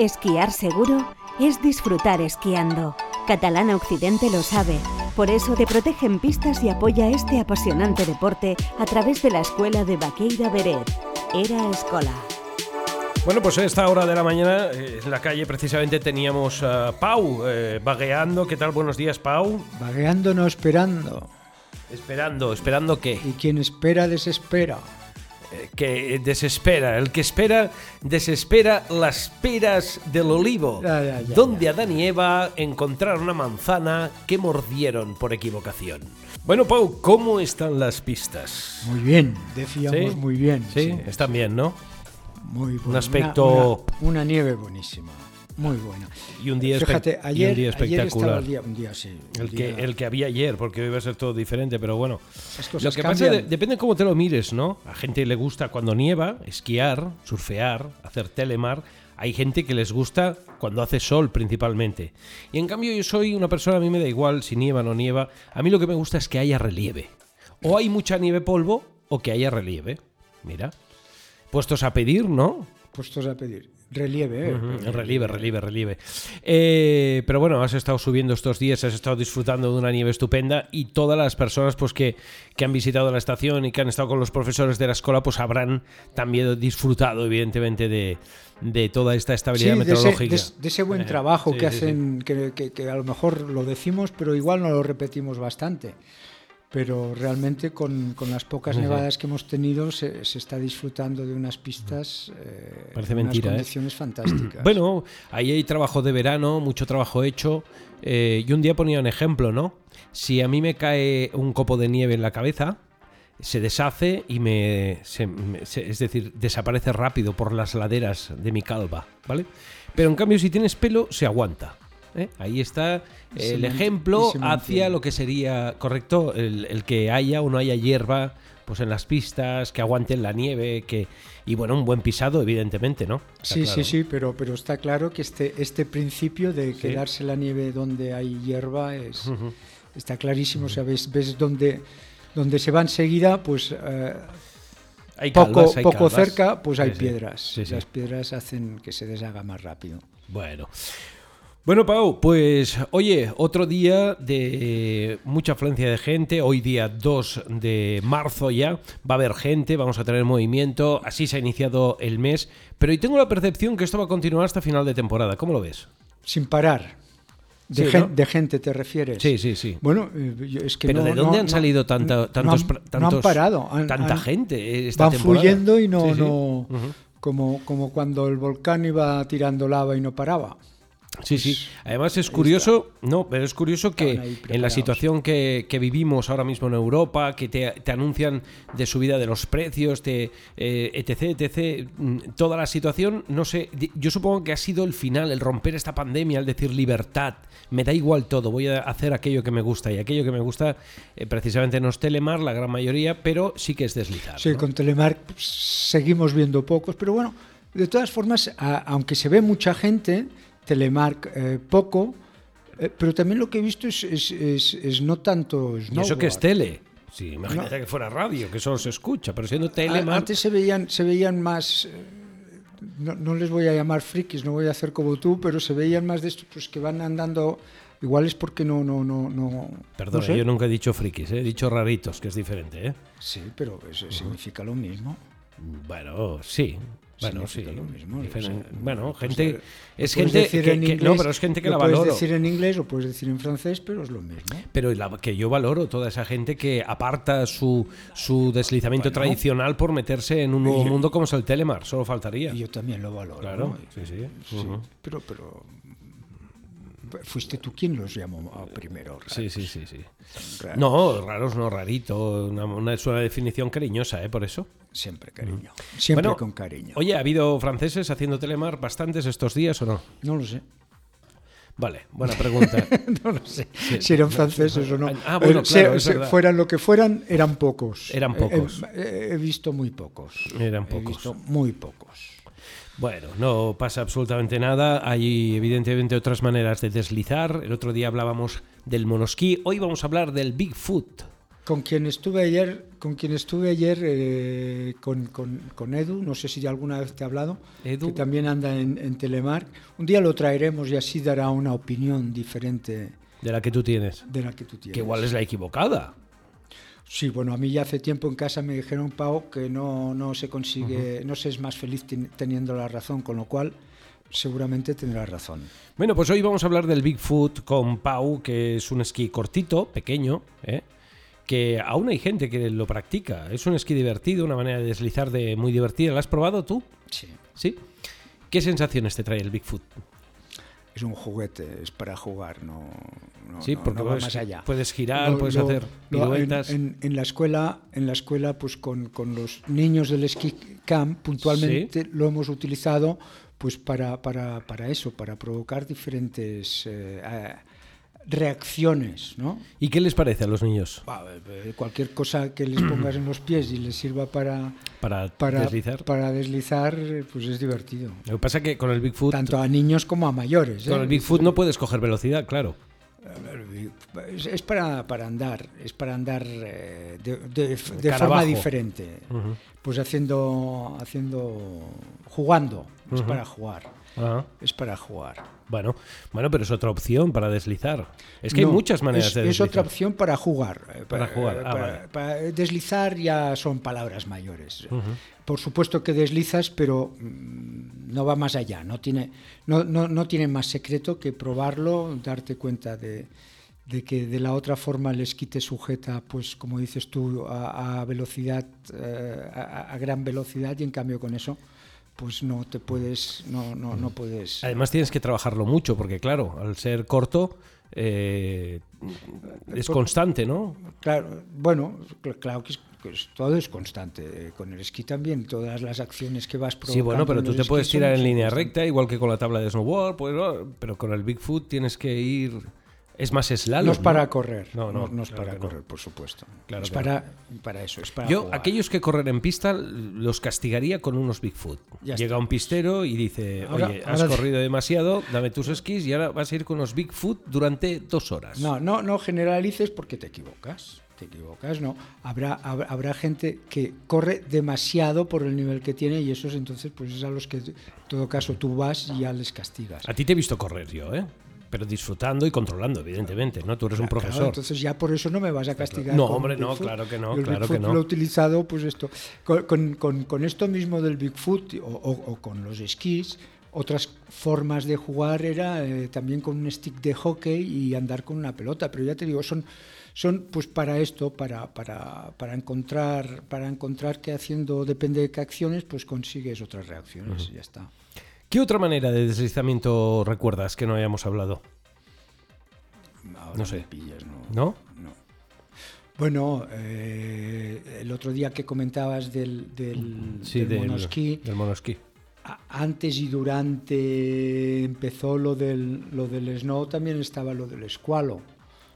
Esquiar seguro es disfrutar esquiando. Catalana Occidente lo sabe. Por eso te protege en pistas y apoya este apasionante deporte a través de la escuela de Baqueira Beret. Era Escola. Bueno, pues a esta hora de la mañana eh, en la calle precisamente teníamos a Pau eh, vagueando. ¿Qué tal? Buenos días, Pau. Vagueando, no esperando. Esperando, ¿esperando qué? Y quien espera, desespera. Que desespera. El que espera, desespera las peras del olivo. Ya, ya, ya, donde. Adán y Eva encontraron una manzana que mordieron por equivocación. Bueno, Pau, ¿cómo están las pistas? Muy bien, decíamos ¿Sí? muy bien. Sí, están bien, ¿no? Muy bueno. aspecto- Una, una- una nieve buenísima. Muy buena. Y un día, Fíjate, y un ayer, día ayer espectacular. el día, un día sí. un El que, el que había ayer, porque hoy va a ser todo diferente, pero bueno. Lo que pasa de- depende cómo te lo mires, ¿no? A gente le gusta cuando nieva, esquiar, surfear, hacer telemar. Hay gente que les gusta cuando hace sol principalmente. Y en cambio yo soy una persona, a mí me da igual si nieva o no nieva. A mí lo que me gusta es que haya relieve. O hay mucha nieve polvo o que haya relieve. Mira. Puestos a pedir, ¿no? Puestos a pedir. Relieve, ¿eh? Relieve, relieve, relieve. Eh, pero bueno, has estado subiendo estos días, has estado disfrutando de una nieve estupenda y todas las personas pues que, que han visitado la estación y que han estado con los profesores de la escuela pues habrán también disfrutado evidentemente de, de toda esta Sí, estabilidad de ese, meteorológica. de- de ese buen Eh, trabajo sí, que sí, sí. hacen, que, que- que a lo mejor lo decimos, pero igual no lo repetimos bastante. Pero realmente con, con las pocas nevadas que hemos tenido se, se está disfrutando de unas pistas eh, Parece en unas ¿eh? condiciones fantásticas. Bueno, ahí hay trabajo de verano, mucho trabajo hecho. eh, y un día ponía un ejemplo, ¿no? Si a mí me cae un copo de nieve en la cabeza, se deshace y me, se- me- se- es decir, desaparece rápido por las laderas de mi calva, ¿vale? Pero en cambio, si tienes pelo, se aguanta. ¿Eh? Ahí está el ejemplo hacia lo que sería correcto, el, el que haya o no haya hierba pues en las pistas, que aguanten la nieve, que y bueno, un buen pisado, evidentemente, ¿no? Está Sí, claro. sí, sí, pero, pero está claro que este, este principio de Sí. quedarse la nieve donde hay hierba es, está clarísimo. O sea, ves, ves donde, donde se va enseguida, pues eh, Hay poco, hay poco cerca, pues hay sí. piedras. Sí, sí. Las piedras hacen que se deshaga más rápido. Bueno. Bueno, Pau, pues oye, otro día de mucha afluencia de gente, hoy día 2 de marzo ya, va a haber gente, vamos a tener movimiento, así se ha iniciado el mes, pero hoy tengo la percepción que esto va a continuar hasta final de temporada, ¿cómo lo ves? Sin parar. De, Sí, gen- ¿no? de gente te refieres. Sí, sí, sí. Bueno, eh, es que Pero no- ¿de dónde no- han salido tantos, han- no han tantos- parado. han- tanta gente esta van temporada? fluyendo y no, Sí, sí. no como, como cuando el volcán iba tirando lava y no paraba. Sí, sí. Pues, Además es curioso, no, pero es curioso que en la situación que, que vivimos ahora mismo en Europa, que te, te anuncian de subida de los precios, te, eh, etc, etc, mm, toda la situación, no sé, yo supongo que ha sido el final, el romper esta pandemia, el decir libertad, me da igual todo, voy a hacer aquello que me gusta y aquello que me gusta eh, precisamente no es Telemar, la gran mayoría, pero sí que es deslizar. Sí, ¿no? con Telemark pues, seguimos viendo pocos, pero bueno, de todas formas, a- aunque se ve mucha gente, Telemark eh, poco, eh, pero también lo que he visto es, es- es- es no tanto Y eso que es snowboard. tele. Sí, imagínate que fuera radio, que solo se escucha, pero siendo A- Telemar... Antes se veían, se veían más, eh, no, no les voy a llamar frikis, no voy a hacer como tú, pero se veían más de estos pues, que van andando, igual es porque no, no, no, no. Perdona, no sé. yo nunca he dicho frikis, ¿eh? he dicho raritos, que es diferente. ¿eh? Sí, pero eso significa lo mismo. Bueno, sí. Bueno, sí. Lo mismo, o sea, bueno, pues, gente. eh, Es puedes gente. decir Que, en que- inglés, no, pero es gente que lo la puedes valoro. decir en inglés o puedes decir en francés, pero es lo mismo. Pero la- que yo valoro toda esa gente que aparta su, su deslizamiento tradicional por meterse en un nuevo Y- mundo como es el Telemar. Solo faltaría. Y yo también lo valoro. Claro, ¿no? sí, sí. Sí, Ujú. pero, pero fuiste tú quien los llamó primero. Sí, sí, sí, sí. raros. No, raros no, rarito. Una, una- es una definición cariñosa, ¿eh? Por eso. Siempre cariño. Siempre Bueno, con cariño. Oye, ¿ha habido franceses haciendo Telemar bastantes estos días o no? No lo sé. Vale, buena pregunta. No lo sé si eran franceses o no. Ah, bueno, Eh, claro, se- se- fueran lo que fueran, eran pocos. Eran Eh, pocos. eh, he visto muy pocos. Eran He pocos. visto muy pocos. Bueno, no pasa absolutamente nada. Hay evidentemente otras maneras de deslizar. El otro día hablábamos del monosquí. Hoy vamos a hablar del Bigfoot. Con quien estuve ayer, con quien estuve ayer, eh, con, con, con, Edu, no sé si alguna vez te he hablado, Edu. que también anda en, en Telemark. Un día lo traeremos y así dará una opinión diferente De la que tú tienes. de la que tú tienes. Que igual es la equivocada. Sí, bueno, a mí ya hace tiempo en casa me dijeron, Pau, que no, no se consigue, no se es más feliz ten- teniendo la razón, con lo cual seguramente tendrá razón. Bueno, pues hoy vamos a hablar del Bigfoot con Pau, que es un esquí cortito, pequeño, ¿eh? Que aún hay gente que lo practica. Es un esquí divertido, una manera de deslizar de muy divertida. ¿La has probado tú? Sí. ¿Sí? ¿Qué sensaciones te trae el Bigfoot? Es un juguete, es para jugar, no, no, sí, no- porque no va puedes, más allá. puedes girar, Lo- puedes lo- hacer lo- en- piruetas. En, en la escuela, en la escuela, pues con, con los niños del esquí camp, puntualmente lo hemos utilizado pues para, para, para eso, para provocar diferentes eh, reacciones, ¿no? ¿Y qué les parece a los niños eh, Cualquier cosa que les pongas en los pies y les sirva para, para, para deslizar? para deslizar, eh, pues es divertido. Lo que pasa es que con el Bigfoot, Tanto a niños como a mayores. ¿eh? con el Bigfoot no puedes coger velocidad, claro. Es, para, para andar, es para andar eh, de, de- de Cara forma diferente. Pues haciendo, haciendo, jugando. Es para jugar. Es para jugar. Bueno, bueno, pero es otra opción para deslizar. Es que No, hay muchas maneras es, de es deslizar. otra opción para jugar. eh, Para jugar, ah, para- vale. para deslizar ya son palabras mayores. Por supuesto que deslizas, pero mm, no va más allá. No tiene, no, no, no tiene más secreto que probarlo, darte cuenta de, de que de la otra forma el esquí te sujeta, pues como dices tú, a, a velocidad, eh, a, a gran velocidad y en cambio con eso, pues no te puedes, no, no, no puedes. Además tienes que trabajarlo mucho porque claro, al ser corto eh, es constante, ¿no? Claro, bueno, cl- claro que, es- todo es constante. eh, Con el esquí también, todas las acciones que vas provocando. Sí, bueno, pero tú te puedes tirar en línea recta, igual que con la tabla de snowboard, pues, oh, pero con el Bigfoot tienes que ir... Es más slalom. No es para correr. No, no, no, es claro para correr, por supuesto. Claro es para, para eso, es para Yo, jugar. aquellos que corren en pista, los castigaría con unos Bigfoot. Ya Llega un pistero y dice, Ahora- oye, has ahora- corrido demasiado, dame tus esquís y ahora vas a ir con unos Bigfoot durante dos horas. No, no, no generalices porque te equivocas. Te equivocas, no. Habrá, habrá, habrá gente que corre demasiado por el nivel que tiene y esos entonces, pues es a los que, en todo caso, tú vas y ya les castigas. A ti te he visto correr yo, ¿eh? Pero disfrutando y controlando, evidentemente, ¿no? Tú eres un Claro, profesor. entonces ya por eso no me vas a castigar. No, hombre, no, claro que no, Yo el claro que no. Lo he utilizado, pues esto. Con, con- con- esto mismo del Bigfoot o, o- o con los esquís, otras formas de jugar era eh, también con un stick de hockey y andar con una pelota. Pero ya te digo, son, son pues para esto, para, para, para encontrar, para encontrar que haciendo depende de qué acciones, pues consigues otras reacciones y ya está. ¿Qué otra manera de deslizamiento recuerdas que no hayamos hablado? Ahora No sé. me pillas, ¿no? ¿No? No. Bueno, eh, el otro día que comentabas del, del, Sí, del del, monosquí, del monosquí. a- antes y durante empezó lo del, lo del snow, también estaba lo del escualo.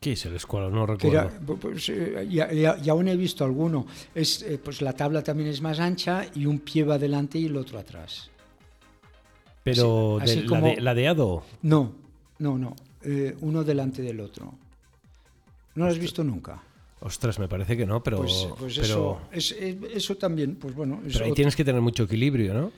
¿Qué es el escualo? No recuerdo. era, pues, eh, y, y- y aún he visto alguno. Es, eh, pues la tabla también es más ancha y un pie va adelante y el otro atrás. Pero así de- como- de. No, no, no. eh, uno delante del otro. ¿No lo has visto nunca? Ostras, me parece que no, pero, Pues, pues pero, eso, es- es- eso también, pues bueno. es pero ahí otro- tienes que tener mucho equilibrio, ¿no?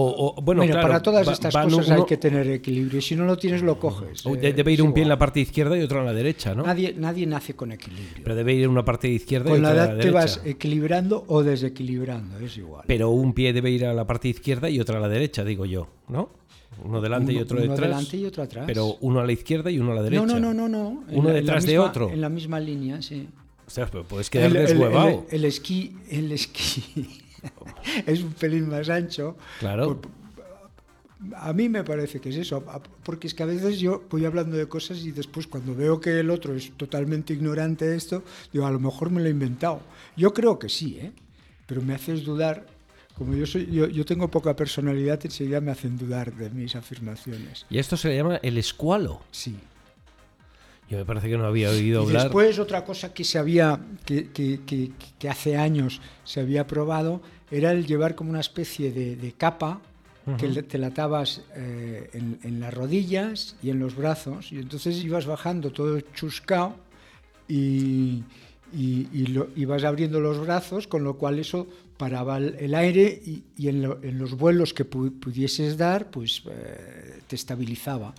O, o, bueno, Mira, claro, para todas va- estas cosas uno- hay que tener equilibrio. y Si no lo tienes, lo coges. o de- debe ir un pie en la parte izquierda y otro en la derecha, ¿no? Nadie, nadie nace con equilibrio. Pero debe ir una parte izquierda y con la otra a edad la te derecha. vas equilibrando o desequilibrando, es igual. Pero un pie debe ir a la parte izquierda y otro a la derecha, digo yo, ¿no? Uno delante y Uno- otro uno detrás. delante y otro atrás. Pero uno a la izquierda y uno a la derecha. no, no, no, no, no. Uno la- la detrás de misma- otro. En la misma línea, sí. Ostras, pero puedes quedar El- el- deshuevado. El, el esquí, el esquí es un pelín más ancho. Claro. Por- A mí me parece que es eso, porque es que a veces yo voy hablando de cosas y después cuando veo que el otro es totalmente ignorante de esto, digo, a lo mejor me lo he inventado. Yo creo que sí, ¿eh? pero me haces dudar. Como yo, soy, yo, yo tengo poca personalidad, enseguida me hacen dudar de mis afirmaciones. Y esto se le llama el escualo. Sí. Yo me parece que no había oído Y hablar. después otra cosa que se había, que, que- que- que hace años se había probado, era el llevar como una especie de, de capa que te la atabas eh, en, en las rodillas y en los brazos, y entonces ibas bajando todo chuscao y, y, y lo, ibas abriendo los brazos, con lo cual eso paraba el, el aire y, y en, lo, en, los vuelos que pu pudieses dar, pues eh, te estabilizaba.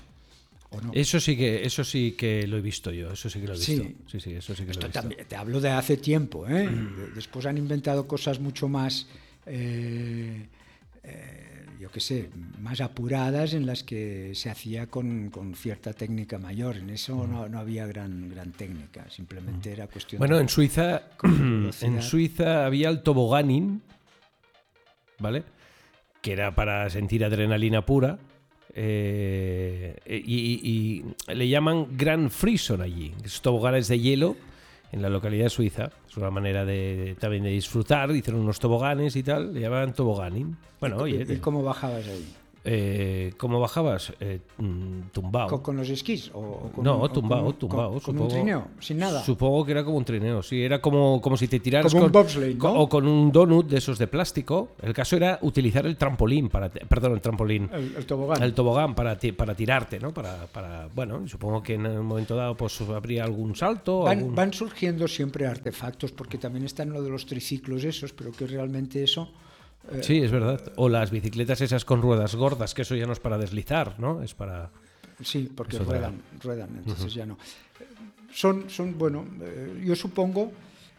¿O no? Eso sí que eso sí que lo he visto yo, eso sí que lo he visto. Sí, sí, sí eso sí que Esto lo he visto. también, te hablo de hace tiempo, ¿eh? De- Después han inventado cosas mucho más, eh, eh, yo qué sé, más apuradas en las que se hacía con, con cierta técnica mayor. En eso no, no había gran, gran técnica, simplemente era cuestión Bueno, de... en Suiza, en Suiza había el toboganin, ¿vale? Que era para sentir adrenalina pura. Eh, y, y- le llaman Grand Frison allí. Es toboganes de hielo en la localidad de Suiza. Es una manera de, también de disfrutar. Hicieron unos toboganes y tal. Le llamaban toboganin. Bueno, oye, ¿Y cómo bajabas ahí? Eh, ¿cómo bajabas? Eh, mm, tumbao. ¿Con, con los esquís? O, con no, un- o tumbado, con- tumbado. Con, supongo, un trineo, sin nada. Supongo que era como un trineo, sí. Era como, como si te tiraras Como un bobsleigh, o con un donut de esos de plástico. El caso era utilizar el trampolín para, perdón, el trampolín, El, el tobogán. el tobogán para, ti- para tirarte, ¿no? Para, para, bueno, supongo que en un momento dado pues habría algún salto. Van, algún- van surgiendo siempre artefactos, porque también están lo de los triciclos esos, pero que realmente eso... eh, Sí, es verdad. O las bicicletas esas con ruedas gordas, que eso ya no es para deslizar, ¿no? Es para... Sí, porque Es otra. ruedan, ruedan, entonces ya no. Son, son bueno, eh, yo supongo,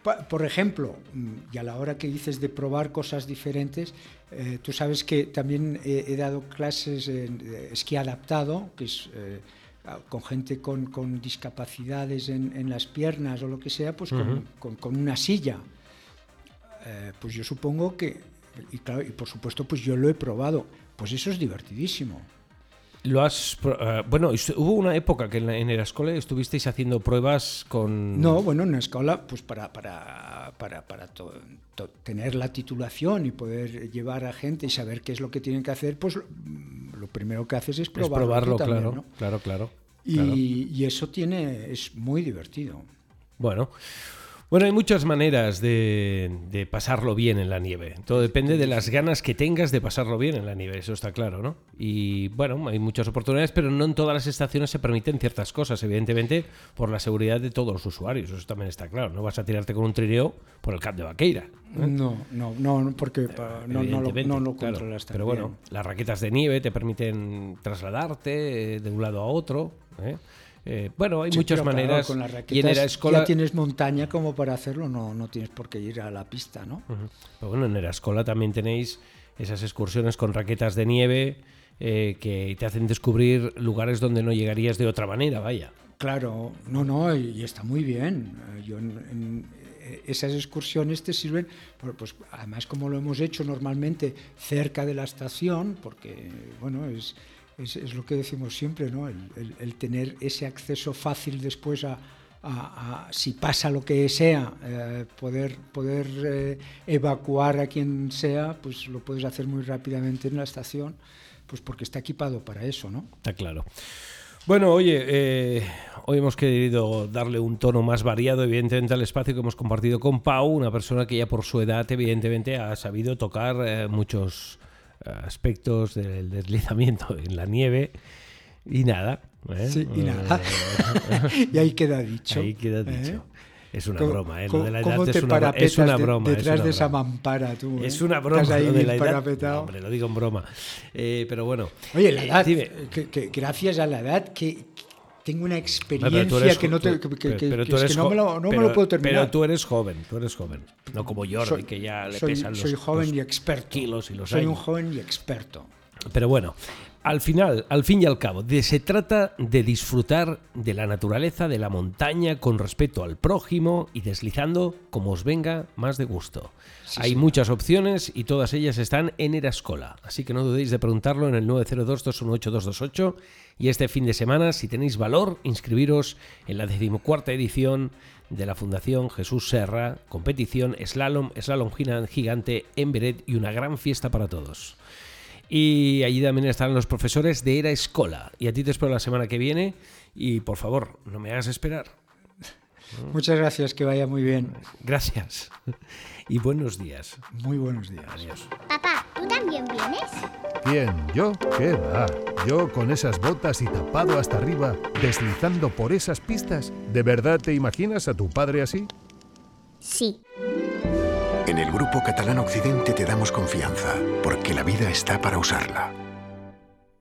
pa- por ejemplo, mm, y a la hora que dices de probar cosas diferentes, eh, tú sabes que también he, he dado clases en de esquí adaptado, que es eh, con gente con, con discapacidades en, en las piernas o lo que sea, pues con, con- con una silla. Eh, pues yo supongo que, y claro, y por supuesto, pues yo lo he probado. Pues eso es divertidísimo. Lo has... eh, bueno, hubo una época que en, la, en Erascole estuvisteis haciendo pruebas con... No, bueno, en la escuela, pues para, para, para, para to- to- tener la titulación y poder llevar a gente y saber qué es lo que tienen que hacer, pues mm, lo primero que haces es Es probarlo. tú probarlo, también, claro, ¿no? claro, claro. Y, claro. y eso tiene, es muy divertido. Bueno. Bueno, hay muchas maneras de, de pasarlo bien en la nieve. Todo depende de las ganas que tengas de pasarlo bien en la nieve, eso está claro, ¿no? Y bueno, hay muchas oportunidades, pero no en todas las estaciones se permiten ciertas cosas, evidentemente, por la seguridad de todos los usuarios, eso también está claro. No vas a tirarte con un trineo por el Cap de Vaqueira. No, no, no, no, porque pa- no, no, lo, no lo claro. controlas Pero bueno, bien. las raquetas de nieve te permiten trasladarte eh, de un lado a otro. ¿eh? Eh, bueno, hay Sí, muchas claro, maneras. con las y en raquetas Erascola, ya tienes montaña como para hacerlo, no, no tienes por qué ir a la pista, ¿no? Pero bueno, en Erascola también tenéis esas excursiones con raquetas de nieve eh, que te hacen descubrir lugares donde no llegarías de otra manera, vaya. Claro, no, no, y, está muy bien. Eh, Yo en- en- esas excursiones te sirven, pues además como lo hemos hecho normalmente cerca de la estación, porque bueno, es, es, lo que decimos siempre, ¿no? El, tener ese acceso fácil después a, si pasa lo que sea, eh, poder, poder eh, evacuar a quien sea, pues lo puedes hacer muy rápidamente en la estación, pues porque está equipado para eso, ¿no? Está claro. Bueno, oye, eh, hoy hemos querido darle un tono más variado, evidentemente, al espacio que hemos compartido con Pau, una persona que ya por su edad, evidentemente, ha sabido tocar muchos aspectos del deslizamiento en la nieve. Y nada. ¿eh? Sí, y nada. Eh, y ahí queda dicho. Ahí queda ¿eh? dicho. Es una ¿Cómo- broma, ¿eh? Lo de la edad es una, bro- es parapetas una de- broma. es Detrás una de esa broma. mampara, tú. ¿eh? Es una broma Estás ahí lo de la bien edad. parapetado. No, hombre, lo digo en broma. Eh, pero bueno. Oye, la edad, que, que gracias a la edad que tengo una experiencia que no me lo, puedo terminar. Pero tú eres joven, tú eres joven. No como Soy- que ya le soy, pesan los, soy joven los y experto. kilos y los soy un joven y experto. Pero bueno, al final, al fin y al cabo, de- se trata de disfrutar de la naturaleza, de la montaña, con respeto al prójimo y deslizando como os venga más de gusto. Hay muchas opciones y todas ellas están en Erascola, así que no dudéis de preguntarlo en el 902-218-228 y este fin de semana, si tenéis valor, inscribiros en la decimocuarta edición de la Fundación Jesús Serra, competición slalom, slalom gigante en Beret y una gran fiesta para todos. Y allí también estarán los profesores de Era Escola. Y a ti te espero la semana que viene. Y por favor, no me hagas esperar. Muchas gracias, que vaya muy bien. Gracias. Y buenos días. Muy buenos días. Adiós. Papá, ¿tú también vienes? ¿Quién? ¿Yo? ¿Qué va? ¿Yo con esas botas y tapado hasta arriba, deslizando por esas pistas? ¿De verdad te imaginas a tu padre así? Sí. El Grupo Catalán Occidente te damos confianza, porque la vida está para usarla.